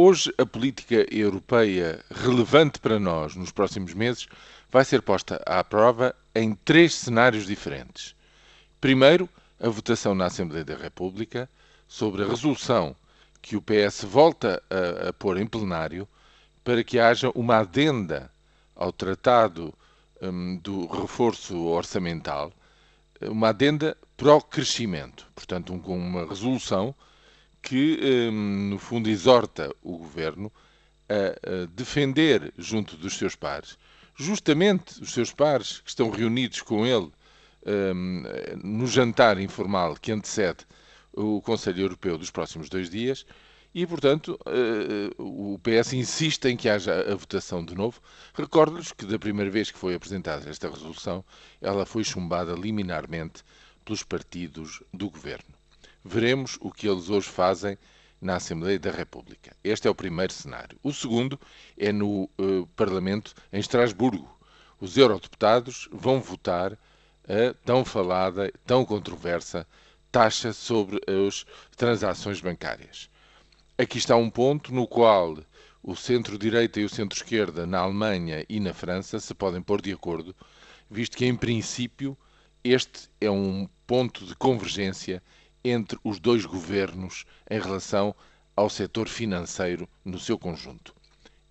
Hoje, a política europeia relevante para nós nos próximos meses vai ser posta à prova em três cenários diferentes. Primeiro, a votação na Assembleia da República sobre a resolução que o PS volta a, a pôr em plenário para que haja uma adenda ao Tratado um, do Reforço Orçamental, uma adenda pró-crescimento, portanto, um, uma resolução que, hum, no fundo, exorta o governo a, defender junto dos seus pares, justamente os seus pares que estão reunidos com ele hum, no jantar informal que antecede o Conselho Europeu dos próximos dois dias. E, portanto, eh, o PS insiste em que haja a votação de novo. Recordo-lhes que, da primeira vez que foi apresentada esta resolução, ela foi chumbada liminarmente pelos partidos do governo. Veremos o que eles hoje fazem na Assembleia da República. Este é o primeiro cenário. O segundo é no uh, Parlamento em Estrasburgo. Os eurodeputados vão votar a tão falada, tão controversa taxa sobre as transações bancárias. Aqui está um ponto no qual o centro-direita e o centro-esquerda na Alemanha e na França se podem pôr de acordo, visto que, em princípio, este é um ponto de convergência entre os dois governos em relação ao setor financeiro no seu conjunto.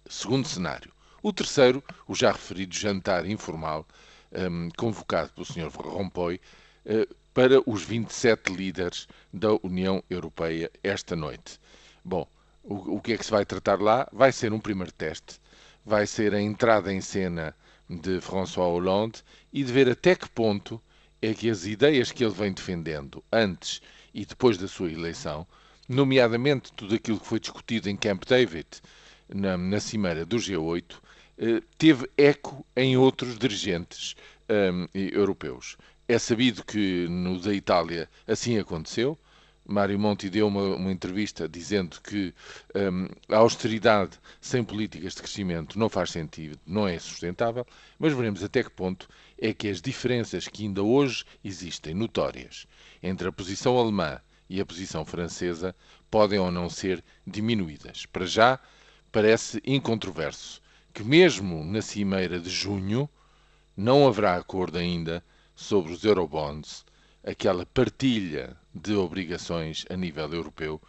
Segundo cenário. O terceiro, o já referido jantar informal, um, convocado pelo Sr. Rompoy, uh, para os 27 líderes da União Europeia esta noite. Bom, o, o que é que se vai tratar lá? Vai ser um primeiro teste, vai ser a entrada em cena de François Hollande e de ver até que ponto é que as ideias que ele vem defendendo antes e depois da sua eleição, nomeadamente tudo aquilo que foi discutido em Camp David, na, na cimeira do G8, eh, teve eco em outros dirigentes um, europeus. É sabido que no da Itália assim aconteceu. Mário Monti deu uma, uma entrevista dizendo que um, a austeridade sem políticas de crescimento não faz sentido, não é sustentável, mas veremos até que ponto é que as diferenças que ainda hoje existem, notórias, entre a posição alemã e a posição francesa podem ou não ser diminuídas. Para já, parece incontroverso que, mesmo na cimeira de junho, não haverá acordo ainda sobre os eurobonds, aquela partilha de obrigações a nível europeu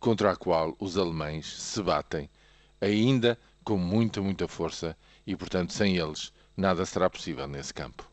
contra a qual os alemães se batem, ainda com muita, muita força e, portanto, sem eles nada será possível nesse campo.